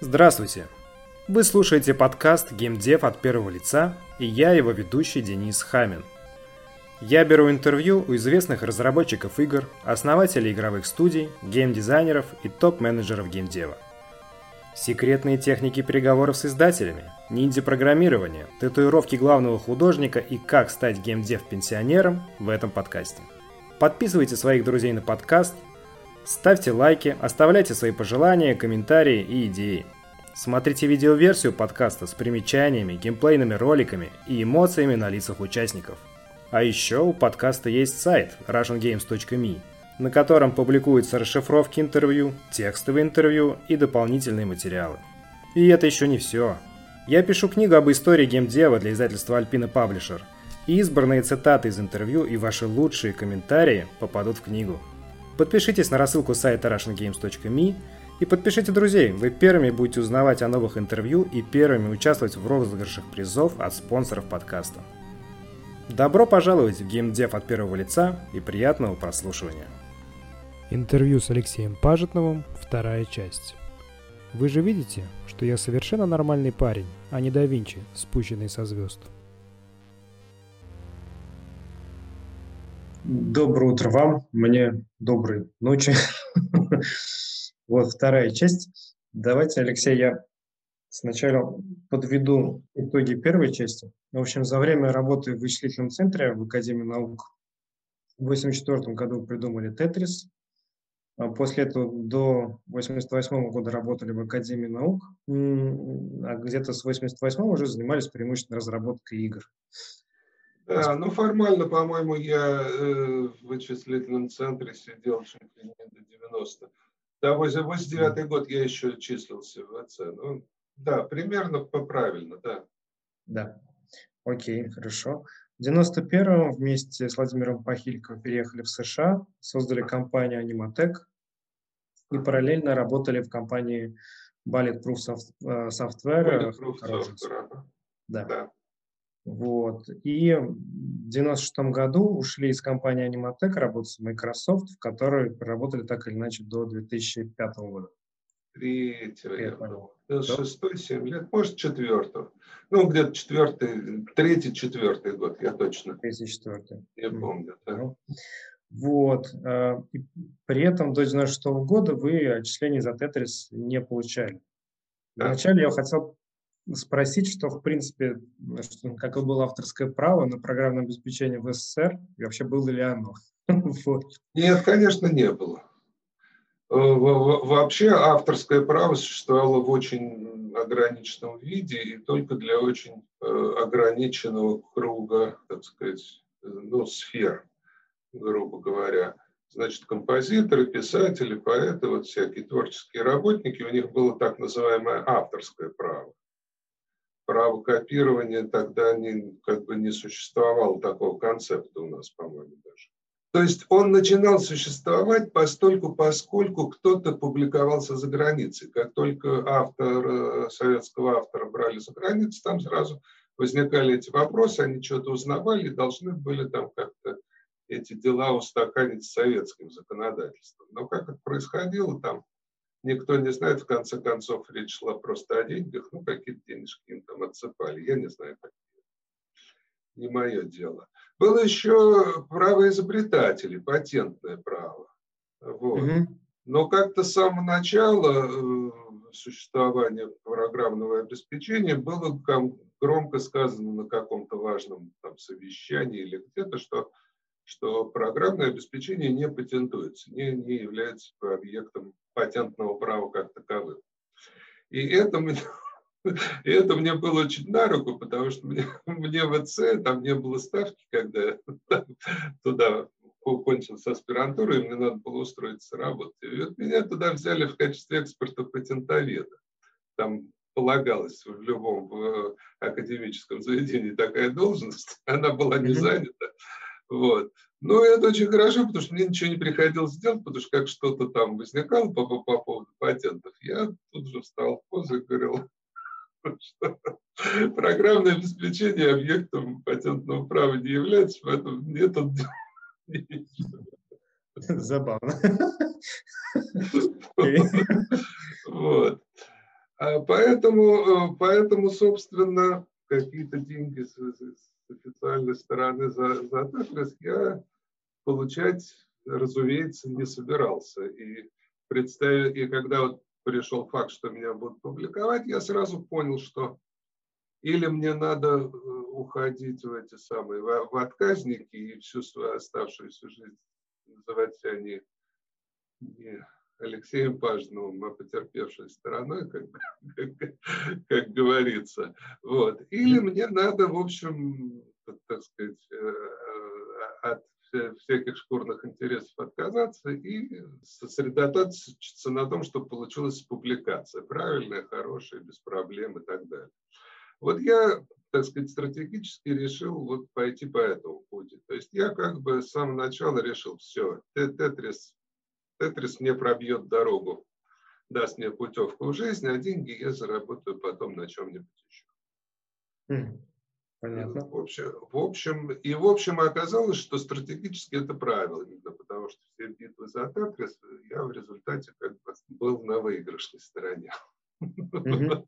Здравствуйте! Вы слушаете подкаст «Геймдев от первого лица» и я его ведущий Денис Хамин. Я беру интервью у известных разработчиков игр, основателей игровых студий, геймдизайнеров и топ-менеджеров геймдева. Секретные техники переговоров с издателями, ниндзя-программирование, татуировки главного художника и как стать геймдев-пенсионером в этом подкасте. Подписывайте своих друзей на подкаст – Ставьте лайки, оставляйте свои пожелания, комментарии и идеи. Смотрите видеоверсию подкаста с примечаниями, геймплейными роликами и эмоциями на лицах участников. А еще у подкаста есть сайт russiangames.me, на котором публикуются расшифровки интервью, текстовые интервью и дополнительные материалы. И это еще не все. Я пишу книгу об истории геймдева для издательства Alpina Publisher, и избранные цитаты из интервью и ваши лучшие комментарии попадут в книгу. Подпишитесь на рассылку сайта russiangames.me и подпишите друзей. Вы первыми будете узнавать о новых интервью и первыми участвовать в розыгрышах призов от спонсоров подкаста. Добро пожаловать в геймдев от первого лица и приятного прослушивания. Интервью с Алексеем Пажетновым, вторая часть. Вы же видите, что я совершенно нормальный парень, а не да Винчи, спущенный со звезд. Доброе утро вам, мне доброй ночи. Вот вторая часть. Давайте, Алексей, я сначала подведу итоги первой части. В общем, за время работы в вычислительном центре в Академии наук в 1984 году придумали Тетрис. А после этого до 1988 года работали в Академии наук, а где-то с 1988 уже занимались преимущественно разработкой игр. Да, ну формально, по-моему, я э, в вычислительном центре сидел чуть ли не до 90. Да, 89 год я еще числился в ВЦ. Ну, да, примерно правильно, да. Да, окей, хорошо. В 91-м вместе с Владимиром Пахильковым переехали в США, создали компанию Animatec и параллельно работали в компании Bulletproof э, Software. Bulletproof Software. Да. да. Вот. И в 96 году ушли из компании Animatec, работать в Microsoft, в которой проработали так или иначе до 2005 года. Третьего, я понял. Шестой, семь лет, может, четвертого. Ну, где-то четвертый, третий, четвертый год, я точно. Третий, четвертый. Я помню, да. Ну, вот. Э, и при этом до 96 года вы отчислений за Тетрис не получали. Вначале я хотел спросить, что, в принципе, что, какое было авторское право на программное обеспечение в СССР, и вообще было ли оно? Нет, конечно, не было. Э, вообще авторское право существовало в очень ограниченном виде и только для очень э, ограниченного круга, так сказать, ну, сфер, грубо говоря. Значит, композиторы, писатели, поэты, вот всякие творческие работники, у них было так называемое авторское право право копирования тогда не, как бы не существовало такого концепта у нас, по-моему, даже. То есть он начинал существовать постольку, поскольку кто-то публиковался за границей. Как только автор, э, советского автора брали за границу, там сразу возникали эти вопросы, они что-то узнавали и должны были там как-то эти дела устаканить с советским законодательством. Но как это происходило, там никто не знает, в конце концов речь шла просто о деньгах, ну какие-то денежки им там отсыпали, я не знаю, какие. Не мое дело. Было еще право изобретателей, патентное право. Вот. Mm-hmm. Но как-то с самого начала э, существования программного обеспечения было громко сказано на каком-то важном там, совещании или где-то, что, что программное обеспечение не патентуется, не, не является объектом патентного права как таковым. И это мне, и это мне было очень на руку, потому что мне, мне в ВЦ там не было ставки, когда я туда кончился аспирантуру, и мне надо было устроиться работать. И вот меня туда взяли в качестве экспорта патентоведа. Там полагалось в любом в академическом заведении такая должность, она была не занята. Вот. Но это очень хорошо, потому что мне ничего не приходилось делать, потому что как что-то там возникало по, по, по поводу патентов, я тут же встал в позу и говорил, что программное обеспечение объектом патентного права не является, поэтому мне тут Забавно. Вот. А, поэтому, поэтому, собственно, какие-то деньги официальной стороны за, за Тетрис я получать, разумеется, не собирался. И, представив, и когда вот пришел факт, что меня будут публиковать, я сразу понял, что или мне надо э, уходить в эти самые, в, в отказники и всю свою оставшуюся жизнь называть себя не, не Алексеем Пажновым, а потерпевшей стороной, как, как, как говорится. Вот. Или мне надо, в общем, так сказать, э, э, от всяких шкурных интересов отказаться и сосредоточиться на том, чтобы получилась публикация. Правильная, хорошая, без проблем и так далее. Вот я, так сказать, стратегически решил вот пойти по этому пути. То есть я как бы с самого начала решил, все, Тетрис, Тетрис мне пробьет дорогу, даст мне путевку в жизнь, а деньги я заработаю потом на чем-нибудь еще. Понятно. В общем, в общем, и в общем оказалось, что стратегически это правильно, потому что все битвы за Тетрис я в результате как бы был на выигрышной стороне. Mm-hmm.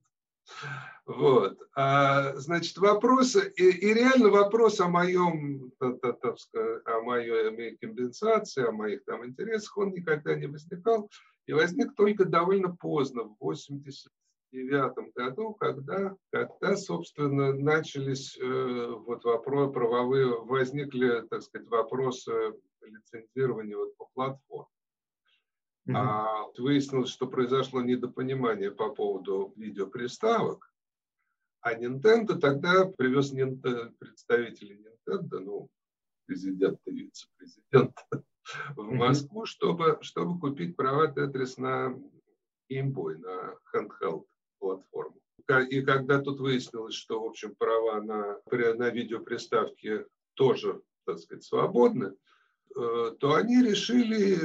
Вот. А, значит, вопрос, и, и реально вопрос о моем, так сказать, о моей компенсации, о моих там интересах, он никогда не возникал. И возник только довольно поздно, в 80 девятом году, когда, когда, собственно, начались э, вот вопросы правовые, возникли, так сказать, вопросы лицензирования вот по платформе. А выяснилось, что произошло недопонимание по поводу видеоприставок, а Nintendo тогда привез представителей Nintendo, ну, президент и вице-президент в Москву, чтобы, чтобы купить права Тетрис на Game Boy, на handheld платформу. И когда тут выяснилось, что, в общем, права на, на видеоприставки тоже, так сказать, свободны, э, то они решили,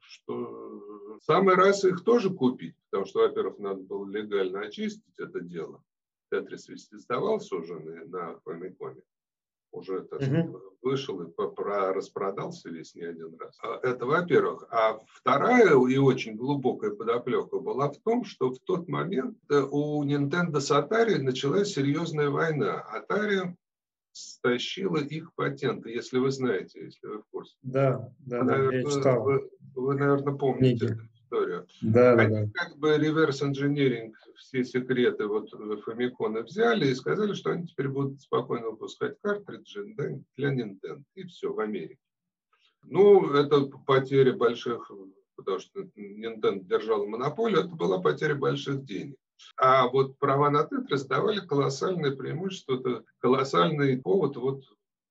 что самый раз их тоже купить, потому что, во-первых, надо было легально очистить это дело. Тетрис ведь издавался уже на, на Famicom уже так угу. вышел и распродался весь не один раз. А, это во-первых. А вторая и очень глубокая подоплека была в том, что в тот момент э, у Nintendo с Atari началась серьезная война. Atari стащила их патенты, если вы знаете, если вы в курсе. Да, да, да, я читал. Вы, вы, наверное, помните. Книги историю. Да, Они да, как бы реверс-инженеринг, все секреты вот Famicom взяли и сказали, что они теперь будут спокойно выпускать картриджи для Nintendo. И все, в Америке. Ну, это потеря больших, потому что Nintendo держал монополию, это была потеря больших денег. А вот права на Тетрис давали колоссальное преимущество, это колоссальный повод вот,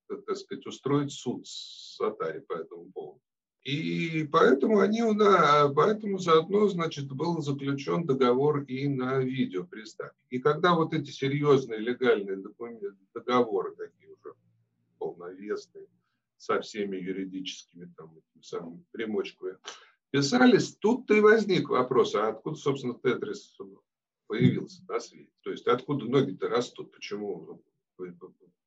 так сказать, устроить суд с Atari по этому поводу. И поэтому они, да, поэтому заодно, значит, был заключен договор и на видеоприставке. И когда вот эти серьезные легальные документы, договоры такие уже полновесные, со всеми юридическими там самыми примочками писались, тут-то и возник вопрос, а откуда, собственно, Тетрис появился на свете? То есть откуда ноги-то растут? Почему,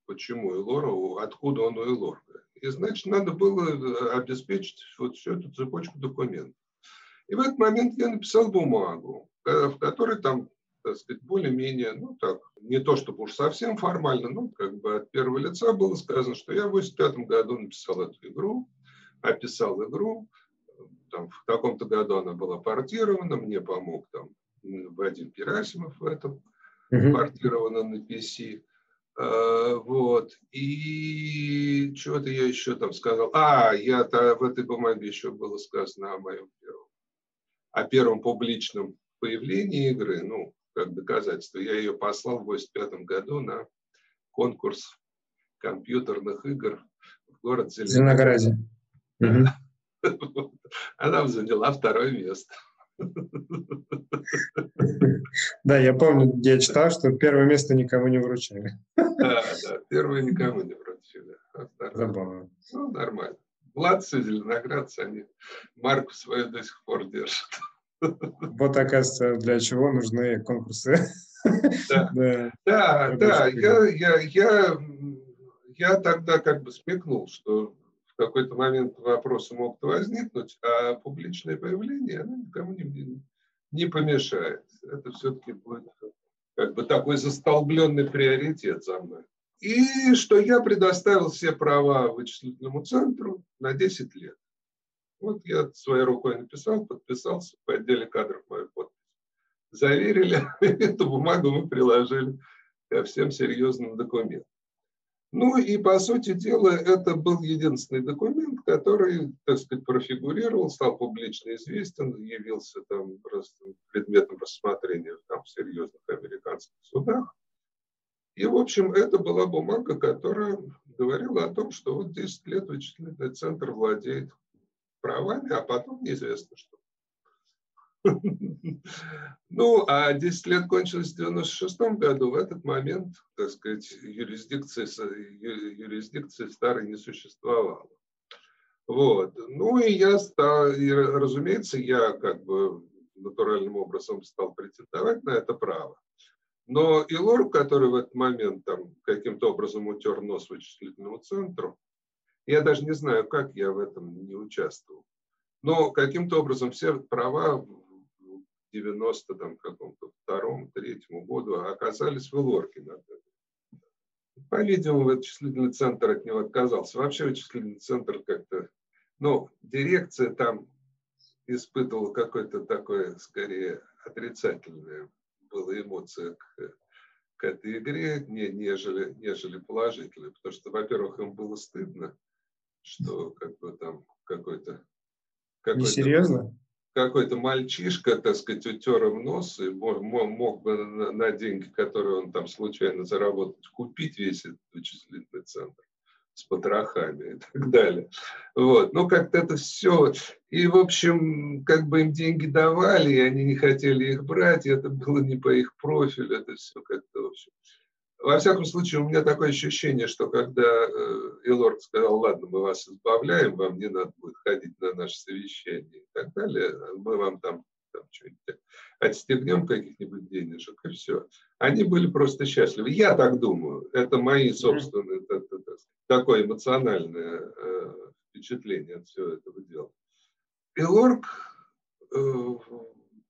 почему Элора, откуда он у Элора? И, значит, надо было э, обеспечить вот всю эту цепочку документов. И в этот момент я написал бумагу, э, в которой там, так сказать, более-менее, ну так, не то чтобы уж совсем формально, но как бы от первого лица было сказано, что я в 85 году написал эту игру, описал игру, там, в каком-то году она была портирована, мне помог там Вадим Герасимов в этом, портирована на PC. Э, вот. И что-то я еще там сказал. А, я -то, в этой бумаге еще было сказано о моем первом, о первом публичном появлении игры, ну, как доказательство. Я ее послал в 85 году на конкурс компьютерных игр в город Зеленограде. Она заняла второе место. Да, я помню, я читал, что первое место никому не вручили. Да, да, первое никому не вручили. А Забавно. Ну, нормально. Младцы, зеленоградцы, они марку свою до сих пор держат. Вот, оказывается, для чего нужны конкурсы. Да, да, да, да. Я, я, я, я тогда как бы смекнул, что какой-то момент вопросы могут возникнуть, а публичное появление, оно никому не, не помешает. Это все-таки будет как бы такой застолбленный приоритет за мной. И что я предоставил все права вычислительному центру на 10 лет. Вот я своей рукой написал, подписался, по отделе кадров мою подпись. Заверили, эту бумагу мы приложили ко всем серьезным документам. Ну и, по сути дела, это был единственный документ, который, так сказать, профигурировал, стал публично известен, явился там предметом рассмотрения там, в серьезных американских судах. И, в общем, это была бумага, которая говорила о том, что вот 10 лет вычислительный центр владеет правами, а потом неизвестно что. Ну, а 10 лет кончилось в 96 году. В этот момент, так сказать, юрисдикции, юрисдикции старой не существовало. Вот. Ну и я стал, и, разумеется, я как бы натуральным образом стал претендовать на это право. Но и Лорк, который в этот момент там каким-то образом утер нос вычислительному центру, я даже не знаю, как я в этом не участвовал. Но каким-то образом все права 90 там каком-то втором, третьем году оказались в Илорке. По-видимому, вычислительный центр от него отказался. Вообще вычислительный центр как-то, ну, дирекция там испытывала какое-то такое, скорее, отрицательное было эмоция к, к этой игре, не, нежели, нежели положительное. Потому что, во-первых, им было стыдно, что как бы там какой-то... Какой Несерьезно? Какой-то мальчишка, так сказать, утер им нос и мог, бы на, деньги, которые он там случайно заработал, купить весь этот вычислительный центр с потрохами и так далее. Вот. Ну, как-то это все. И, в общем, как бы им деньги давали, и они не хотели их брать, и это было не по их профилю, это все как-то, в общем. Во всяком случае, у меня такое ощущение, что когда э, Илорд сказал, ладно, мы вас избавляем, вам не надо будет ходить на наше совещание и так далее, мы вам там, там что-нибудь отстегнем каких-нибудь денежек, и все. Они были просто счастливы. Я так думаю. Это мои собственные, это, это, это, такое эмоциональное э, впечатление от всего этого дела. Илорг э,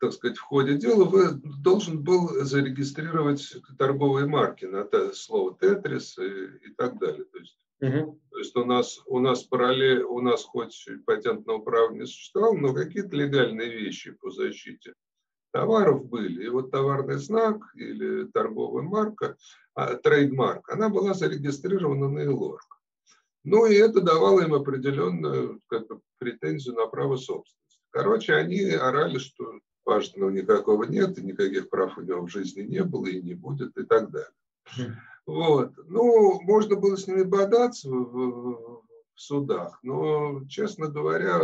так сказать, в ходе дела вы должен был зарегистрировать торговые марки на слово «тетрис» и, и так далее. То есть, угу. то есть у нас, у нас параллель, у нас хоть патентного права не существовало, но какие-то легальные вещи по защите товаров были. И вот товарный знак или торговая марка, а, трейдмарк, она была зарегистрирована на ИЛОРК. Ну и это давало им определенную как бы, претензию на право собственности. Короче, они орали, что важного никакого нет, и никаких прав у него в жизни не было и не будет и так далее. Вот. Ну, можно было с ними бодаться в, в, судах, но, честно говоря,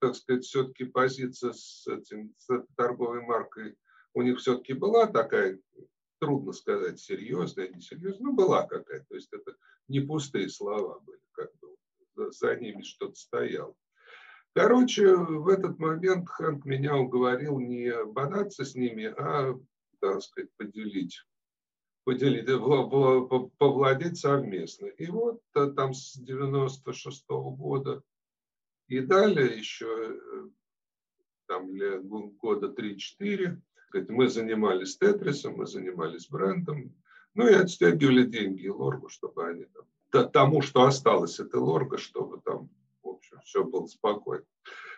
так сказать, все-таки позиция с, этим, с этой торговой маркой у них все-таки была такая, трудно сказать, серьезная, несерьезная, но была какая-то. То есть это не пустые слова были, как бы за ними что-то стояло. Короче, в этот момент Хэнк меня уговорил не бодаться с ними, а, так сказать, поделить поделить, повладеть совместно. И вот э, там с 96 -го года и далее еще э, там года 3-4 мы занимались Тетрисом, мы занимались брендом, ну и отстегивали деньги Лоргу, чтобы они там, тому, что осталось от Лорга, чтобы там все было спокойно.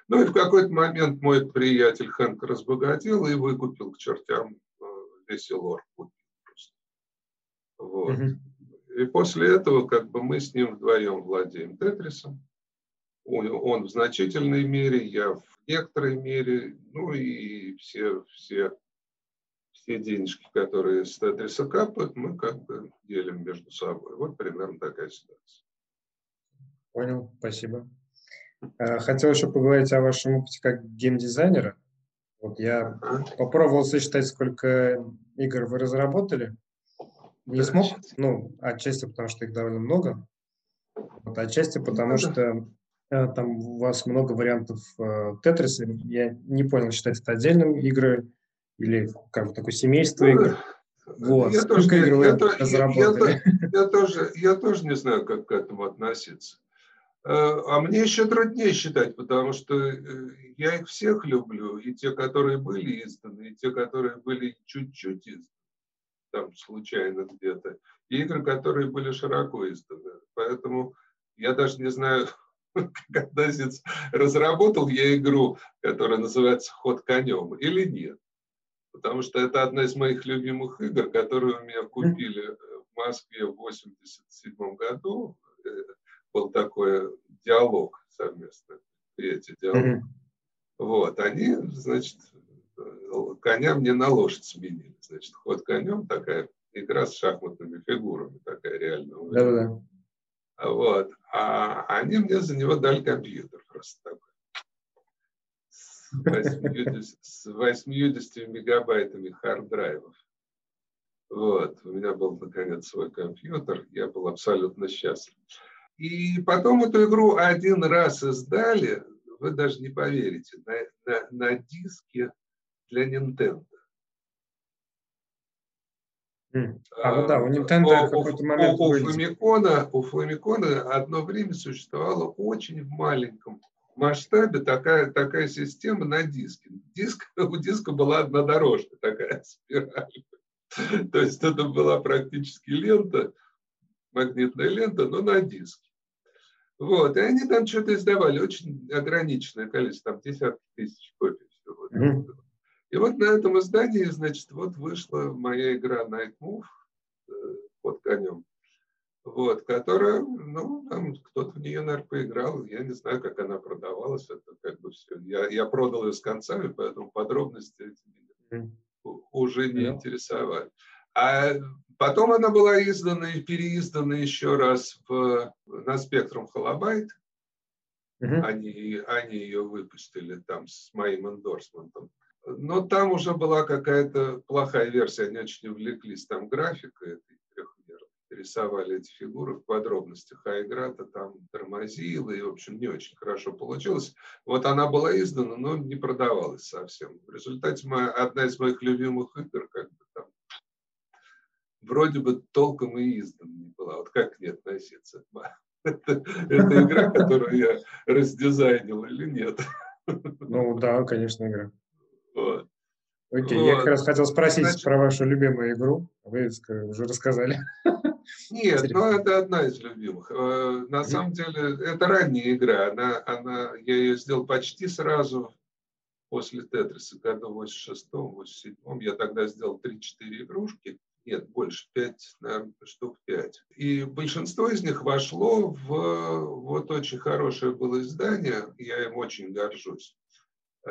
Ну и в какой-то момент мой приятель Хэнк разбогател и выкупил к чертям э, весь Элор. Вот. И после этого как бы мы с ним вдвоем владеем Тетрисом. Он в значительной мере, я в некоторой мере, ну и все, все, все денежки, которые с Тетриса капают, мы как бы делим между собой. Вот примерно такая ситуация. Понял, спасибо. Э, хотел еще поговорить о вашем опыте как геймдизайнера. Вот я попробовал сосчитать, сколько игр вы разработали. Не смог, ну, отчасти потому, что их довольно много, вот, отчасти потому, что э, там у вас много вариантов э, Тетриса. Я не понял, считать это отдельным игры или как бы такое семейство ну, игр. Вот. Я Сколько тоже, игр вы я, разработали? Я, я, я, тоже, я тоже не знаю, как к этому относиться. А мне еще труднее считать, потому что я их всех люблю, и те, которые были изданы, и те, которые были чуть-чуть изданы, там случайно где-то, и игры, которые были широко изданы. Поэтому я даже не знаю, когда разработал я игру, которая называется «Ход конем» или нет. Потому что это одна из моих любимых игр, которую у меня купили в Москве в 87 году. Был такой диалог совместно, третий диалог. Mm-hmm. Вот, они, значит, коня мне на лошадь сменили. Значит, ход конем такая игра с шахматными фигурами, такая реальная. Да-да. Вот. А они мне за него дали компьютер просто такой. С 80, с 80 мегабайтами хард-драйвов. Вот. У меня был, наконец, свой компьютер. Я был абсолютно счастлив. И потом эту игру один раз издали, вы даже не поверите, на, на, на диске для Nintendo. А, вот да, у Nintendo какой-то момент... У, у, Фламикона, у Фламикона одно время существовала очень в маленьком масштабе такая, такая система на диске. Диск, у диска была одна дорожка такая спираль. То есть это была практически лента, магнитная лента, но на диске. Вот, и они там что-то издавали, очень ограниченное количество, там десятки тысяч копий всего. Mm-hmm. И вот на этом издании, значит, вот вышла моя игра Night Move э, под конем, вот, которая, ну, там кто-то в нее, наверное, поиграл, я не знаю, как она продавалась, это как бы все. Я, я продал ее с концами, поэтому подробности эти уже не интересовали. А потом она была издана и переиздана еще раз в, на Spectrum Holobyte. Uh-huh. Они, они ее выпустили там с моим эндорсментом. Но там уже была какая-то плохая версия, они очень увлеклись там графикой этой трехмерной, рисовали эти фигуры в подробностях, а игра-то там тормозила, и, в общем, не очень хорошо получилось. Вот она была издана, но не продавалась совсем. В результате моя, одна из моих любимых игр, как бы там, вроде бы толком и издана не была. Вот как к ней относиться? Это, это игра, которую я раздизайнил или нет? Ну да, конечно, игра. Вот. Окей, вот. я как раз хотел спросить Значит, про вашу любимую игру. Вы уже рассказали. Нет, ну это одна из любимых. Э, на самом деле, это ранняя игра. Она, она, я ее сделал почти сразу после Тетриса, году в 86-м, 87-м. Я тогда сделал 3-4 игрушки. Нет, больше, 5, наверное, штук 5. И большинство из них вошло в вот очень хорошее было издание. Я им очень горжусь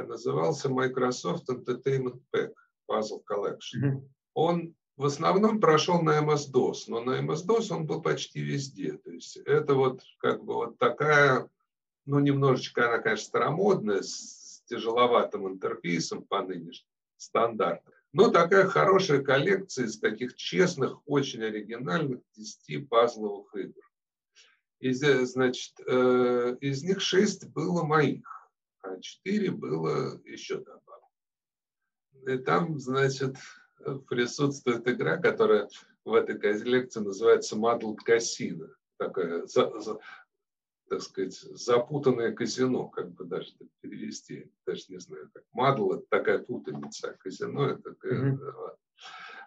назывался Microsoft Entertainment Pack Puzzle Collection. Mm-hmm. Он в основном прошел на MS-DOS, но на MS-DOS он был почти везде. То есть это вот как бы вот такая, ну немножечко она, конечно, старомодная, с тяжеловатым интерфейсом по нынешним стандартам. Но такая хорошая коллекция из таких честных, очень оригинальных 10 пазловых игр. И, значит, э, из них 6 было моих а 4 было еще добавлено. И там, значит, присутствует игра, которая в этой коллекции называется Мадл Кассино. Такая, за, за, так сказать, запутанное казино, как бы даже перевести, даже не знаю, как. Мадл – это такая путаница, казино – это такая, mm-hmm.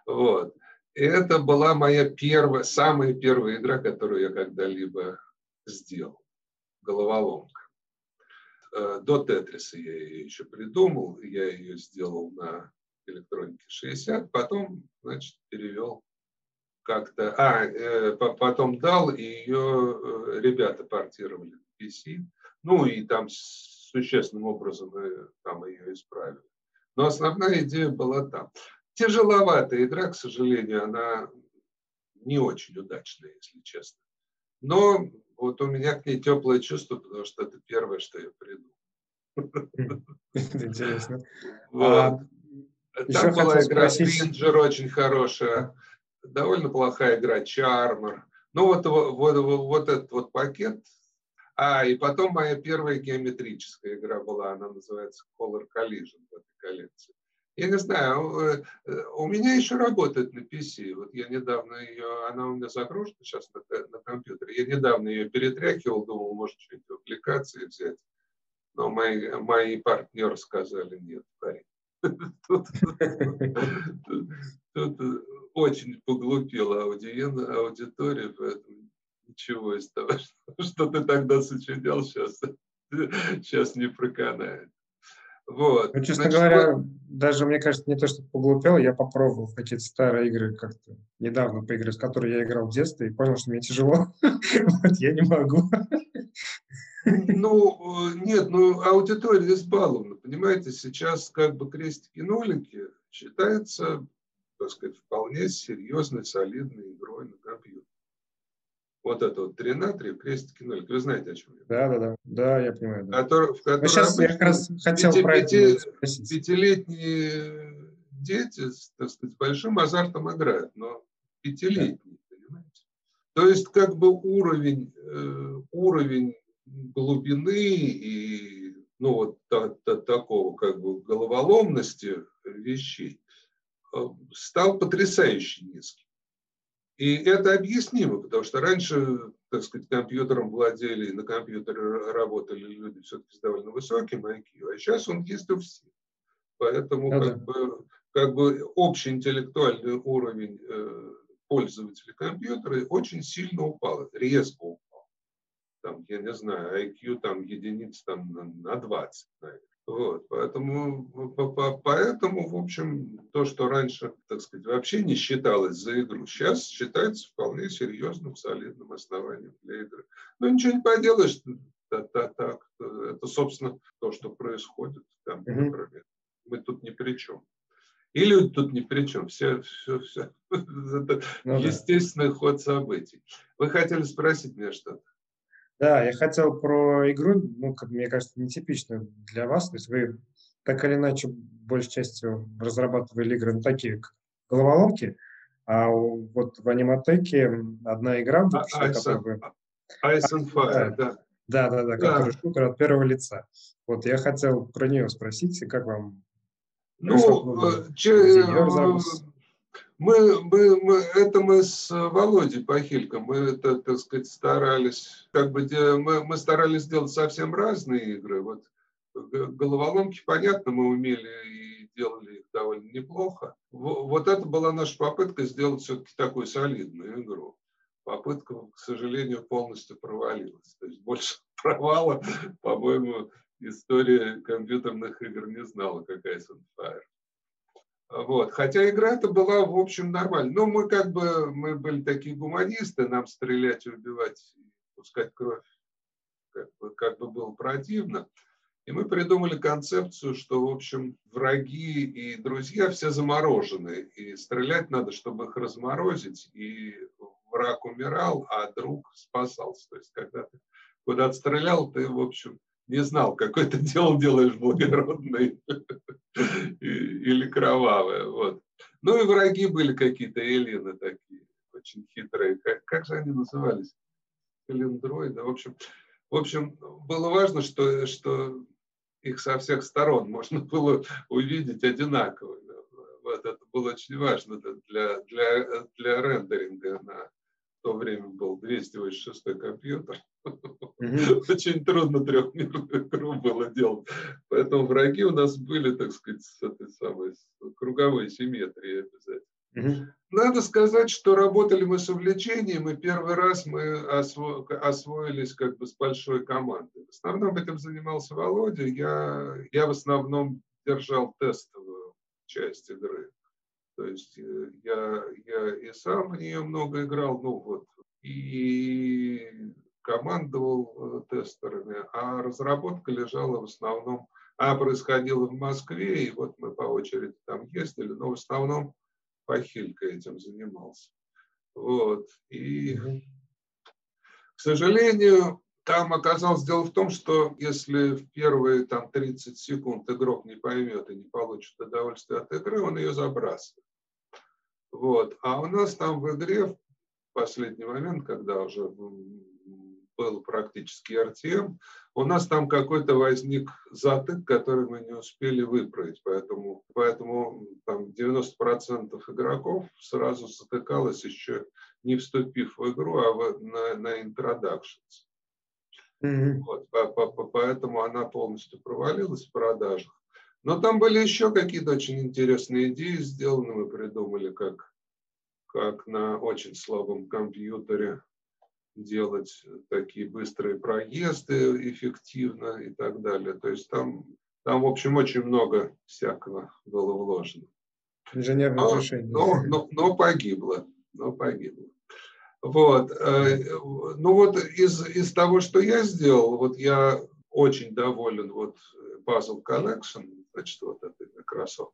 вот. И это была моя первая, самая первая игра, которую я когда-либо сделал. Головоломка. Э, до Тетриса я ее еще придумал, я ее сделал на электронике 60, потом, значит, перевел как-то, а, э, потом дал, и ее э, ребята портировали в PC, ну и там существенным образом там ее исправили. Но основная идея была там. Тяжеловатая игра, к сожалению, она не очень удачная, если честно. Но вот у меня к ней теплое чувство, потому что это первое, что я придумал. Интересно. Вот. А, Там была игра Спинджер очень хорошая, довольно плохая игра Charmer. Ну вот, вот, вот, вот этот вот пакет. А, и потом моя первая геометрическая игра была, она называется Color Collision в этой коллекции. Я не знаю, э, у меня еще работает на PC. Вот я недавно ее, она у меня загружена сейчас на, на компьютере. Я недавно ее перетряхивал, думал, может, что-нибудь аппликации взять. Но мои, мои партнеры сказали, нет, парень. Тут, тут, очень поглупила аудитория, поэтому ничего из того, что ты тогда сочинял, сейчас, сейчас не проканает. Вот. Ну, честно Значит, говоря, вот... даже, мне кажется, не то, что поглупел, я попробовал в какие-то старые игры как-то недавно поиграть, в которые я играл в детстве, и понял, что мне тяжело. вот я не могу. Ну, э, нет, ну, аудитория избалована, понимаете, сейчас как бы крестики-нолики считается, так сказать, вполне серьезной, солидной игрой на компьютере. Вот это вот 3 на 3, крестики 0. Вы знаете, о чем я? Да, да, да. Да, я понимаю. Да. Который, в котором сейчас я как раз хотел пяти, про это Пятилетние дети, так сказать, с большим азартом играют, но пятилетние, да. понимаете? То есть как бы уровень, э, уровень глубины и ну, вот та, та, такого как бы головоломности вещей э, стал потрясающе низким. И это объяснимо, потому что раньше, так сказать, компьютером владели, и на компьютере работали люди все-таки с довольно высоким IQ, а сейчас он есть у всех. Поэтому ну, как, бы, как бы общий интеллектуальный уровень э, пользователей компьютера очень сильно упал, резко упал. Там, я не знаю, IQ там единиц там на, на 20, наверное. Вот, поэтому, поэтому, в общем, то, что раньше, так сказать, вообще не считалось за игру, сейчас считается вполне серьезным, солидным основанием для игры. Но ничего не поделаешь, так, так, так, это, собственно, то, что происходит в компьютере. Мы тут ни при чем. И люди тут ни при чем. Все, все, все. Это ну, естественный да. ход событий. Вы хотели спросить меня что-то? Да, я хотел про игру, ну, как мне кажется, нетипичную для вас. То есть вы так или иначе, большей частью разрабатывали игры, ну, такие как головоломки, а вот в аниматеке одна игра вышла, а, которая... Ice and Fire, да. Да, да, да, который шутер от первого лица. Вот я хотел про нее спросить, как вам... Ну, э, че, мы, мы, мы, это мы с Володей Пахильком, мы это, так сказать, старались, как бы, мы, мы старались сделать совсем разные игры. Вот головоломки, понятно, мы умели и делали их довольно неплохо. Вот это была наша попытка сделать все-таки такую солидную игру. Попытка, к сожалению, полностью провалилась. То есть больше провала, по-моему, история компьютерных игр не знала, какая Ice Fire. Вот. Хотя игра это была, в общем, нормальная. Но мы как бы, мы были такие гуманисты, нам стрелять, убивать, пускать кровь как бы, как бы было противно. И мы придумали концепцию, что, в общем, враги и друзья все заморожены. И стрелять надо, чтобы их разморозить. И враг умирал, а друг спасался. То есть, когда ты куда-то стрелял, ты, в общем, не знал, какое ты дело делаешь благородное или кровавое. Вот. Ну и враги были какие-то эллины такие, очень хитрые. Как, как же они назывались? Календроиды. В общем, в общем, было важно, что, что их со всех сторон можно было увидеть одинаково. Вот это было очень важно для, для, для рендеринга на то время был 286 компьютер. Очень трудно трехмерную игру было делать. Поэтому враги у нас были, так сказать, с этой самой с круговой симметрией обязательно. Надо сказать, что работали мы с увлечением, и первый раз мы осво... освоились как бы с большой командой. В основном этим занимался Володя. Я, я в основном держал тестовую часть игры. То есть э, я, я и сам в нее много играл, ну вот, и командовал э, тестерами, а разработка лежала в основном, а происходила в Москве, и вот мы по очереди там ездили, но в основном Пахилька этим занимался. Вот. И, к сожалению, там оказалось дело в том, что если в первые там, 30 секунд игрок не поймет и не получит удовольствие от игры, он ее забрасывает. Вот. А у нас там в игре в последний момент, когда уже был практически RTM, у нас там какой-то возник затык, который мы не успели выправить. Поэтому, поэтому там 90% игроков сразу затыкалось еще не вступив в игру, а в, на, на introductions. Mm-hmm. Вот, по, по, поэтому она полностью провалилась в продажах. Но там были еще какие-то очень интересные идеи сделаны. Мы придумали, как, как на очень слабом компьютере делать такие быстрые проезды эффективно и так далее. То есть там, там в общем, очень много всякого было вложено. Инженерное но, решение. Но, но, но погибло. Но погибло. Вот. Э, ну вот из, из того, что я сделал, вот я очень доволен вот Puzzle Connection, значит, вот этой Microsoft.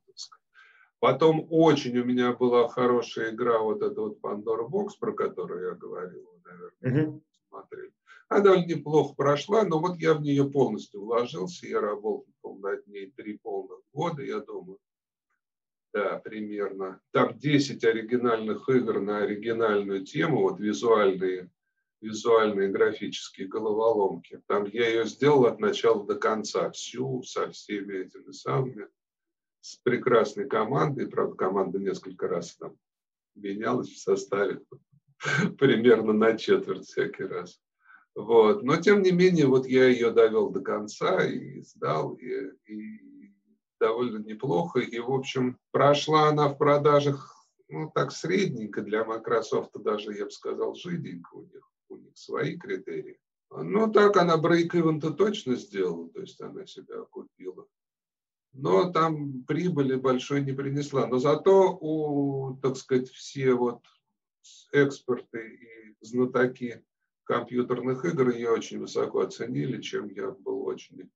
Потом очень у меня была хорошая игра, вот эта вот Pandora Box, про которую я говорил, наверное, uh-huh. смотрели. Она довольно неплохо прошла, но вот я в нее полностью вложился, я работал над ней три полных года, я думаю, да, примерно. Там 10 оригинальных игр на оригинальную тему, вот визуальные, визуальные графические головоломки. Там я ее сделал от начала до конца, всю, со всеми этими самыми, с прекрасной командой. Правда, команда несколько раз там менялась в составе, примерно на четверть всякий раз. Вот. Но, тем не менее, вот я ее довел до конца и сдал, и, и довольно неплохо. И, в общем, прошла она в продажах, ну, так средненько для Microsoft, даже, я бы сказал, жиденько у них. У них свои критерии. Ну, так она брейк-ивен-то точно сделала, то есть она себя окупила. Но там прибыли большой не принесла. Но зато у, так сказать, все вот эксперты и знатоки компьютерных игр ее очень высоко оценили, чем я был очень,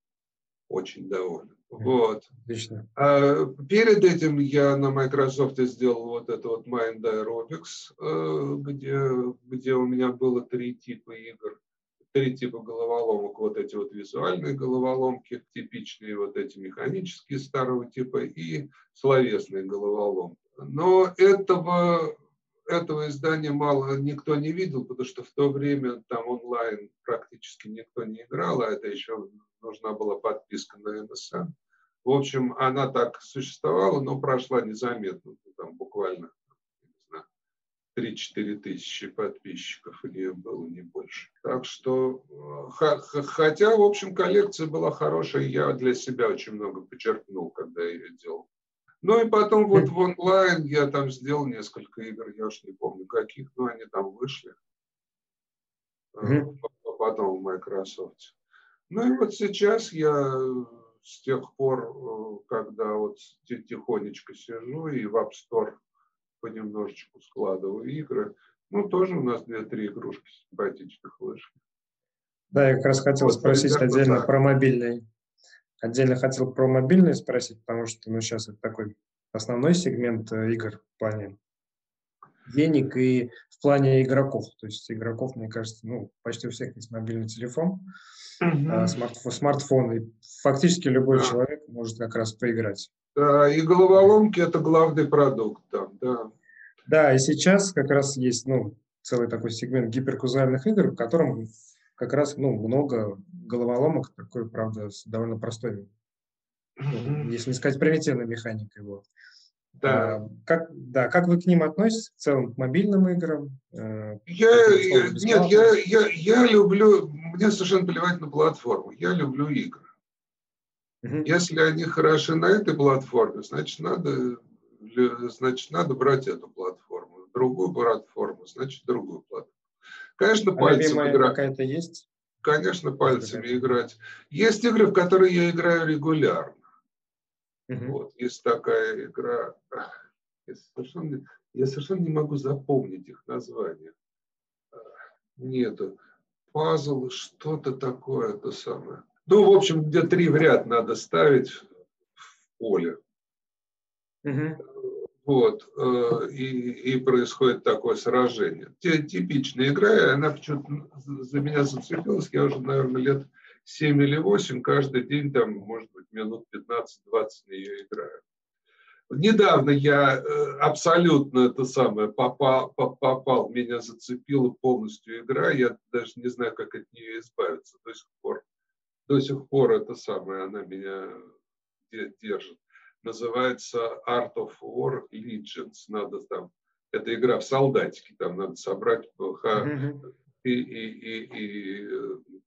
очень доволен. Вот. Отлично. А перед этим я на Microsoft сделал вот это вот Mind Aerobics, э, где, где у меня было три типа игр, три типа головоломок. Вот эти вот визуальные головоломки, типичные вот эти механические старого типа и словесные головоломки. Но этого этого издания мало никто не видел, потому что в то время там онлайн практически никто не играл, а это еще нужна была подписка на MSN. В общем, она так существовала, но прошла незаметно, ну, там буквально 3-4 тысячи подписчиков у нее было, не больше. Так что, э, хотя, в общем, коллекция была хорошая, я для себя очень много почерпнул, когда я ее делал. Ну и потом вот в онлайн я там сделал несколько игр, я уж не помню каких, но они там вышли. Mm-hmm. Потом в Microsoft. Ну и вот сейчас я с тех пор, э, когда вот тихонечко сижу и в App Store понемножечку складываю игры, ну, тоже у нас две-три игрушки симпатичных вышли. Да, я как раз хотел вот, спросить отдельно так. про мобильные. Отдельно хотел про мобильные спросить, потому что ну, сейчас это такой основной сегмент э, игр в плане денег и в плане игроков. То есть игроков, мне кажется, ну, почти у всех есть мобильный телефон, uh-huh. смартфон, смартфон, и фактически любой uh-huh. человек может как раз поиграть. Да, и головоломки – это главный продукт там, да. Да, и сейчас как раз есть, ну, целый такой сегмент гиперказуальных игр, в котором как раз, ну, много головоломок, такой, правда, с довольно простой, uh-huh. если не сказать примитивной механикой. Вот. Да. А, как, да, как вы к ним относитесь в целом, к мобильным играм? Э, я, я, нет, я, я, я люблю, мне совершенно плевать на платформу, я люблю игры. Угу. Если они хороши на этой платформе, значит надо, значит надо брать эту платформу. Другую платформу, значит другую платформу. Конечно, а пальцем играть. какая-то есть? Конечно, пальцами играть. Есть игры, в которые я играю регулярно. Угу. Вот, есть такая игра, я совершенно, я совершенно не могу запомнить их название. Нету. Пазл, что-то такое, то самое. Ну, в общем, где три в ряд надо ставить в поле. Угу. Вот, э, и, и происходит такое сражение. Типичная игра, она почему-то за меня зацепилась, я уже, наверное, лет 7 или 8, каждый день там, может быть, минут 15-20 на нее играю. Недавно я э, абсолютно это самое попал, попал, меня зацепила полностью игра, я даже не знаю, как от нее избавиться до сих пор. До сих пор это самое, она меня держит. Называется Art of War Legends. Надо там, это игра в солдатики, там надо собрать и, и, и, и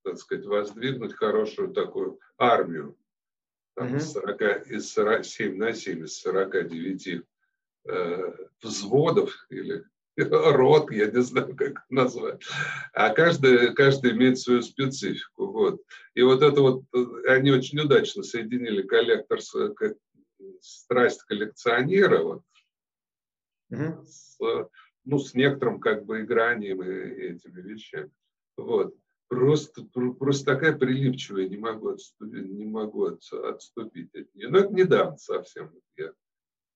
так сказать, воздвигнуть хорошую такую армию там, угу. из, 40, из 40, 7 на 7, из 49 э, взводов или рот, я не знаю, как это назвать. А каждый, каждый имеет свою специфику. Вот. И вот это вот, э, они очень удачно соединили коллектор, страсть коллекционера вот, угу. с, ну, с некоторым как бы игранием и этими вещами. Вот просто, просто такая прилипчивая, не могу отступить, не могу отступить от нее. Но это недавно совсем, я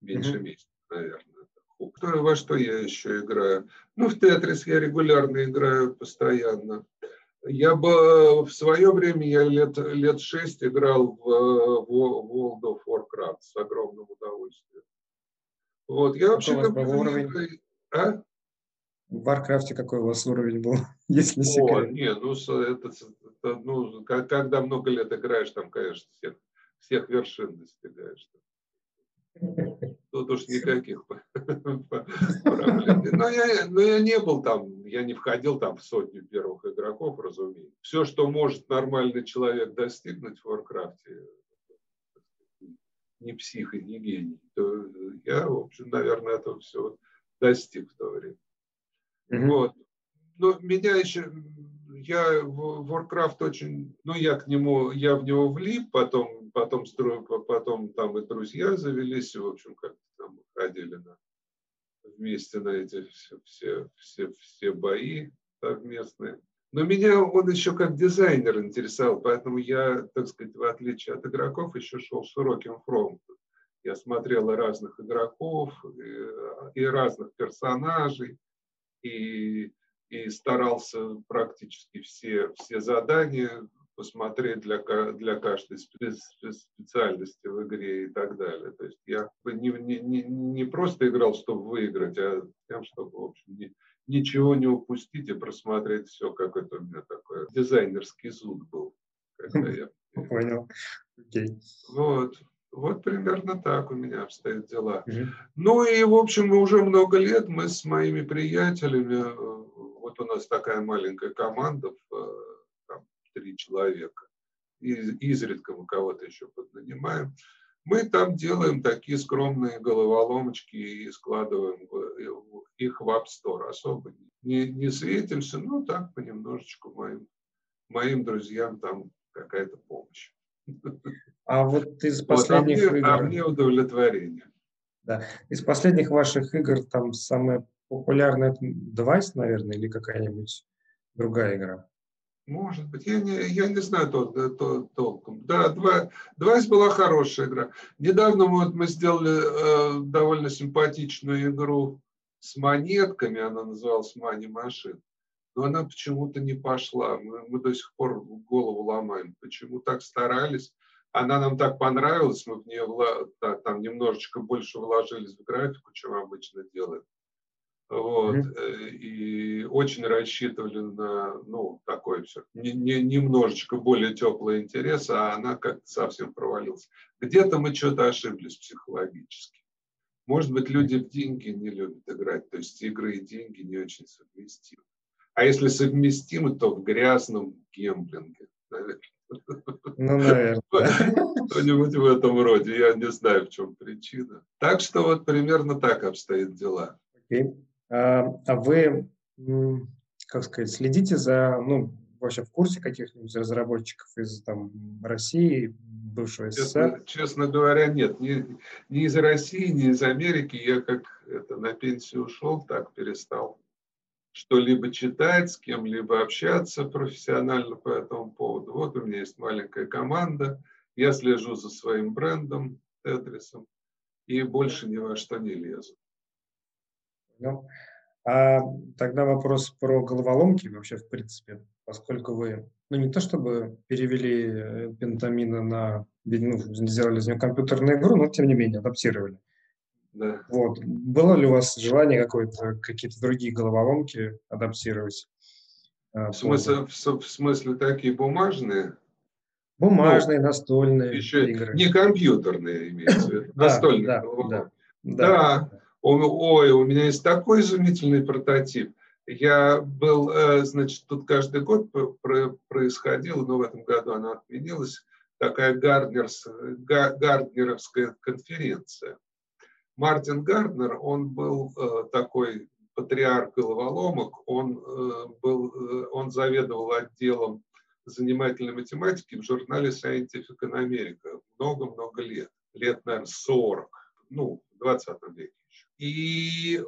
меньше mm-hmm. месяца, наверное. Кто, во что я еще играю? Ну, в Тетрис я регулярно играю постоянно. Я бы в свое время, я лет, лет шесть играл в, в World of Warcraft с огромным удовольствием. Вот, я вообще как бы... А? В Варкрафте какой у вас уровень был, если секрет? О, не, ну, это, это, ну, когда много лет играешь, там, конечно, всех, всех вершин достигаешь. Тут уж никаких проблем. Но я, но я не был там, я не входил там в сотню первых игроков, разумеется. Все, что может нормальный человек достигнуть в Варкрафте, не псих и не гений, то я, в общем, наверное, этого все достиг в то время. Mm-hmm. Вот. Но меня еще, я в Warcraft очень, ну я к нему, я в него влип, потом, потом строю, потом там и друзья завелись, в общем, как-то там ходили на, вместе на эти все, все, все, все бои совместные. Но меня он еще как дизайнер интересовал, поэтому я, так сказать, в отличие от игроков, еще шел широким фронтом. Я смотрел и разных игроков, и, и разных персонажей, и, и старался практически все, все задания посмотреть для, для каждой специальности в игре и так далее. То есть я не, не, не просто играл, чтобы выиграть, а тем, чтобы, в общем, не, ничего не упустить и просмотреть все, как это у меня такой дизайнерский зуд был. Когда я... Понял. Окей. Вот. Вот примерно так у меня обстоят дела. Ну и, в общем, уже много лет мы с моими приятелями, э, вот у нас такая маленькая команда, э, там, три человека, и изредка мы кого-то еще поднанимаем, мы там делаем такие скромные головоломочки и складываем их в App Store. Особо не, не светимся, но так понемножечку моим, моим друзьям там какая-то помощь. А вот из последних вот, а мне, игр... А мне удовлетворение. Да. Из последних ваших игр там самая популярная девайс, наверное, или какая-нибудь другая игра? Может быть, я не, я не знаю то, то, толком. Да, два, Двайс была хорошая игра. Недавно вот мы сделали э, довольно симпатичную игру с монетками, она называлась Money Machine но она почему-то не пошла. Мы, мы до сих пор голову ломаем, почему так старались. Она нам так понравилась, мы в нее вла... да, там немножечко больше вложились в графику, чем обычно делаем. Вот. Mm-hmm. И очень рассчитывали на, ну, такой все, не, не, немножечко более теплый интерес, а она как-то совсем провалилась. Где-то мы что-то ошиблись психологически. Может быть, люди в деньги не любят играть, то есть игры и деньги не очень совместимы. А если совместимы, то в грязном гемблинге, наверное. Ну, наверное. Что-нибудь в этом роде. Я не знаю, в чем причина. Так что вот примерно так обстоят дела. Okay. А, а вы, как сказать, следите за, ну, вообще в курсе каких-нибудь разработчиков из там, России, бывшего СССР? Честно, честно говоря, нет. Ни, ни из России, ни из Америки. Я как это, на пенсию ушел, так перестал что-либо читать, с кем-либо общаться профессионально по этому поводу. Вот у меня есть маленькая команда, я слежу за своим брендом, Тетрисом, и больше ни во что не лезу. Ну, а тогда вопрос про головоломки вообще, в принципе, поскольку вы, ну не то чтобы перевели э, пентамина на, ну, сделали из нее компьютерную игру, но тем не менее адаптировали. Да. Вот. Было ли у вас желание какое-то, какие-то другие головоломки адаптировать? В смысле, в, в смысле такие бумажные? Бумажные, ну, настольные еще игры. Не компьютерные, имеется в виду, настольные. Да, да, да. Ой, у меня есть такой изумительный прототип. Я был, э, значит, тут каждый год происходило, но в этом году она отменилась, такая Гарднерс, Гарднеровская конференция. Мартин Гарднер, он был э, такой патриарх головоломок, он, э, был, он заведовал отделом занимательной математики в журнале Scientific America много-много лет, лет, наверное, 40, ну, в 20 веке еще. И э,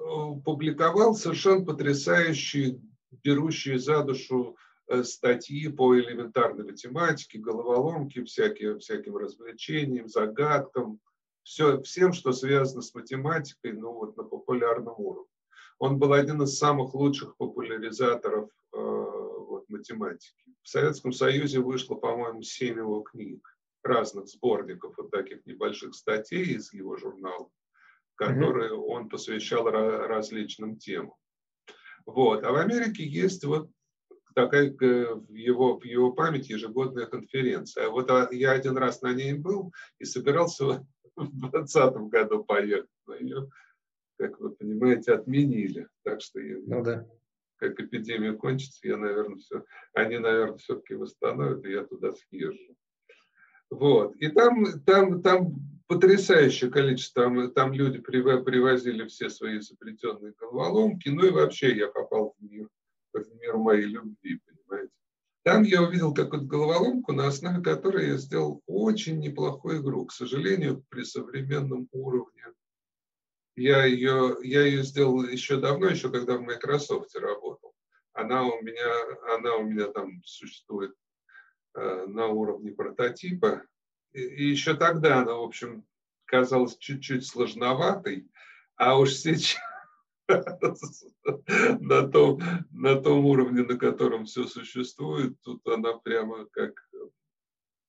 публиковал совершенно потрясающие, берущие за душу э, статьи по элементарной математике, головоломке, всяким, всяким развлечениям, загадкам, все, всем, что связано с математикой, ну вот на популярном уровне. Он был один из самых лучших популяризаторов э, вот, математики. В Советском Союзе вышло, по-моему, семь его книг, разных сборников вот таких небольших статей из его журнала, которые mm-hmm. он посвящал различным темам. Вот. А в Америке есть вот такая в его, в его памяти ежегодная конференция. Вот а я один раз на ней был и собирался в 2020 году поехать на нее. Как вы понимаете, отменили. Так что ну, да как эпидемия кончится, я, наверное, все, они, наверное, все-таки восстановят, и я туда съезжу. Вот. И там, там, там потрясающее количество, там, там люди привозили все свои заплетенные головоломки, ну и вообще я попал в мир, в мир моей любви, понимаете. Там я увидел какую-то головоломку, на основе которой я сделал очень неплохую игру. К сожалению, при современном уровне я ее, я ее сделал еще давно, еще когда в Microsoft работал. Она у меня, она у меня там существует э, на уровне прототипа. И, и еще тогда она, в общем, казалась чуть-чуть сложноватой, а уж сейчас на том, на том уровне, на котором все существует, тут она прямо как, э,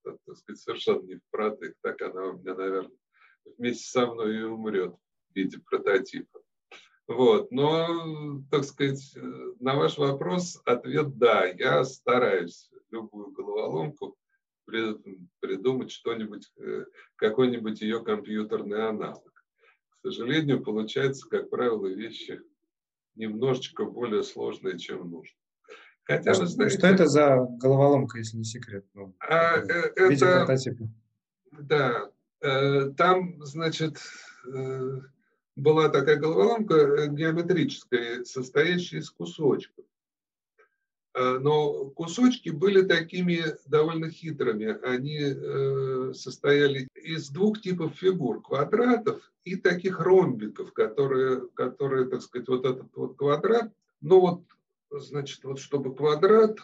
так сказать, совершенно не в. Так она у меня, наверное, вместе со мной и умрет в виде прототипа. Вот. Но, так сказать, на ваш вопрос ответ да. Я стараюсь любую головоломку придумать что-нибудь, э, какой-нибудь ее компьютерный аналог. К сожалению, получается, как правило, вещи немножечко более сложные, чем нужно. Хотя, вы знаете, что это за головоломка, если не секрет? Ну, а, э, это, прототипа. Да, э, там, значит, была такая головоломка э, геометрическая, состоящая из кусочков. Э, но кусочки были такими довольно хитрыми. Они э, состояли из двух типов фигур. Квадратов и таких ромбиков, которые, которые так сказать, вот этот вот квадрат, ну вот, значит, вот чтобы квадрат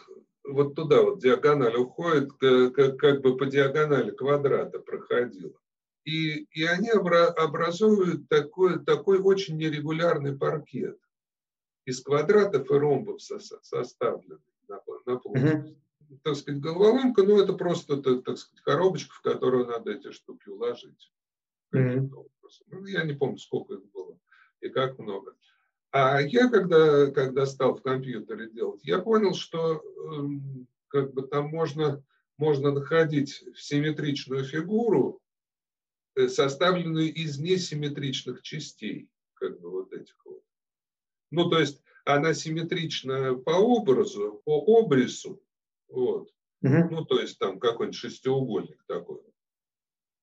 вот туда вот диагональ уходит, как, как бы по диагонали квадрата проходила. И, и они образуют такой, такой очень нерегулярный паркет из квадратов и ромбов составленный на, на площадь. Mm-hmm. Так сказать, головоломка, ну это просто, так сказать, коробочка, в которую надо эти штуки уложить. Mm-hmm. Ну, я не помню, сколько их было и как много. А я, когда, когда стал в компьютере делать, я понял, что эм, как бы там можно, можно находить симметричную фигуру, Э, составленную из несимметричных частей, как бы вот этих. Ну, то есть она симметрична по образу, по обрису, вот. Угу. Ну, то есть там какой-нибудь шестиугольник такой.